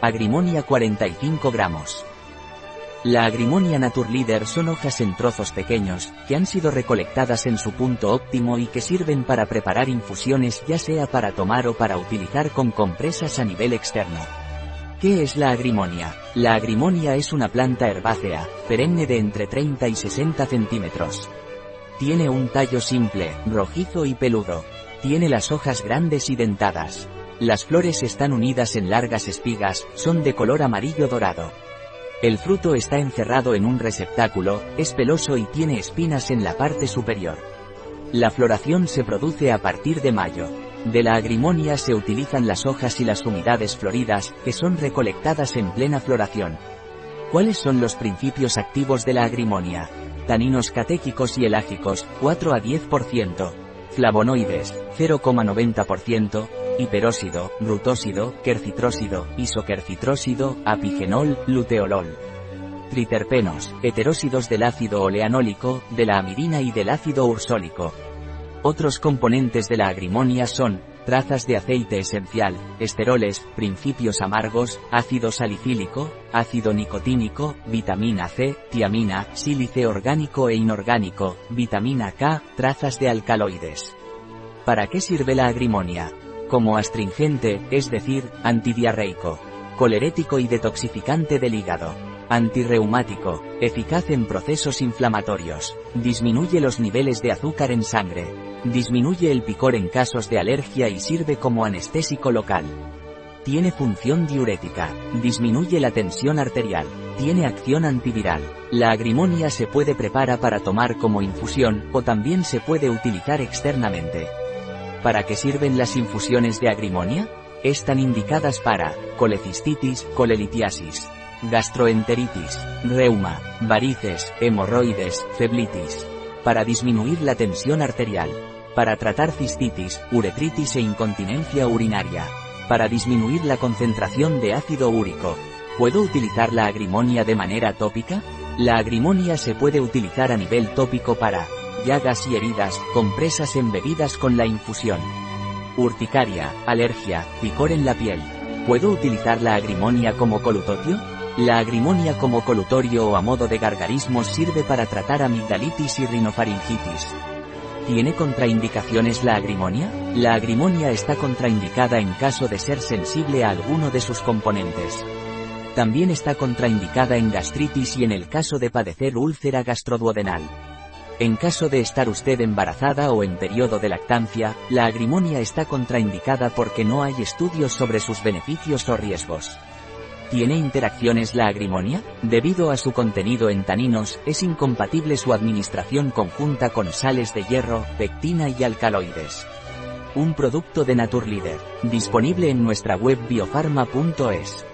Agrimonia 45 gramos. La Agrimonia Naturleader son hojas en trozos pequeños, que han sido recolectadas en su punto óptimo y que sirven para preparar infusiones ya sea para tomar o para utilizar con compresas a nivel externo. ¿Qué es la agrimonia? La agrimonia es una planta herbácea, perenne de entre 30 y 60 centímetros. Tiene un tallo simple, rojizo y peludo. Tiene las hojas grandes y dentadas. Las flores están unidas en largas espigas, son de color amarillo dorado. El fruto está encerrado en un receptáculo, es peloso y tiene espinas en la parte superior. La floración se produce a partir de mayo. De la agrimonia se utilizan las hojas y las unidades floridas, que son recolectadas en plena floración. ¿Cuáles son los principios activos de la agrimonia? Taninos catéquicos y elágicos, 4 a 10%. Flavonoides, 0,90%, hiperóxido, rutósido, quercitrósido, isoquercitrósido, apigenol, luteolol. Triterpenos, heterósidos del ácido oleanólico, de la amidina y del ácido ursólico. Otros componentes de la agrimonia son, trazas de aceite esencial, esteroles, principios amargos, ácido salicílico, ácido nicotínico, vitamina C, tiamina, sílice orgánico e inorgánico, vitamina K, trazas de alcaloides. ¿Para qué sirve la agrimonia? Como astringente, es decir, antidiarreico, colerético y detoxificante del hígado, antirreumático, eficaz en procesos inflamatorios, disminuye los niveles de azúcar en sangre, disminuye el picor en casos de alergia y sirve como anestésico local. Tiene función diurética, disminuye la tensión arterial, tiene acción antiviral. La agrimonia se puede preparar para tomar como infusión o también se puede utilizar externamente. ¿Para qué sirven las infusiones de agrimonia? Están indicadas para colecistitis, colelitiasis, gastroenteritis, reuma, varices, hemorroides, feblitis. Para disminuir la tensión arterial. Para tratar cistitis, uretritis e incontinencia urinaria. Para disminuir la concentración de ácido úrico. ¿Puedo utilizar la agrimonia de manera tópica? La agrimonia se puede utilizar a nivel tópico para llagas y heridas, compresas embebidas con la infusión. Urticaria, alergia, picor en la piel. ¿Puedo utilizar la agrimonia como colutotio? La agrimonia como colutorio o a modo de gargarismos sirve para tratar amigdalitis y rinofaringitis. ¿Tiene contraindicaciones la agrimonia? La agrimonia está contraindicada en caso de ser sensible a alguno de sus componentes. También está contraindicada en gastritis y en el caso de padecer úlcera gastroduodenal. En caso de estar usted embarazada o en periodo de lactancia, la agrimonia está contraindicada porque no hay estudios sobre sus beneficios o riesgos. ¿Tiene interacciones la agrimonia? Debido a su contenido en taninos, es incompatible su administración conjunta con sales de hierro, pectina y alcaloides. Un producto de Naturleader, disponible en nuestra web biofarma.es.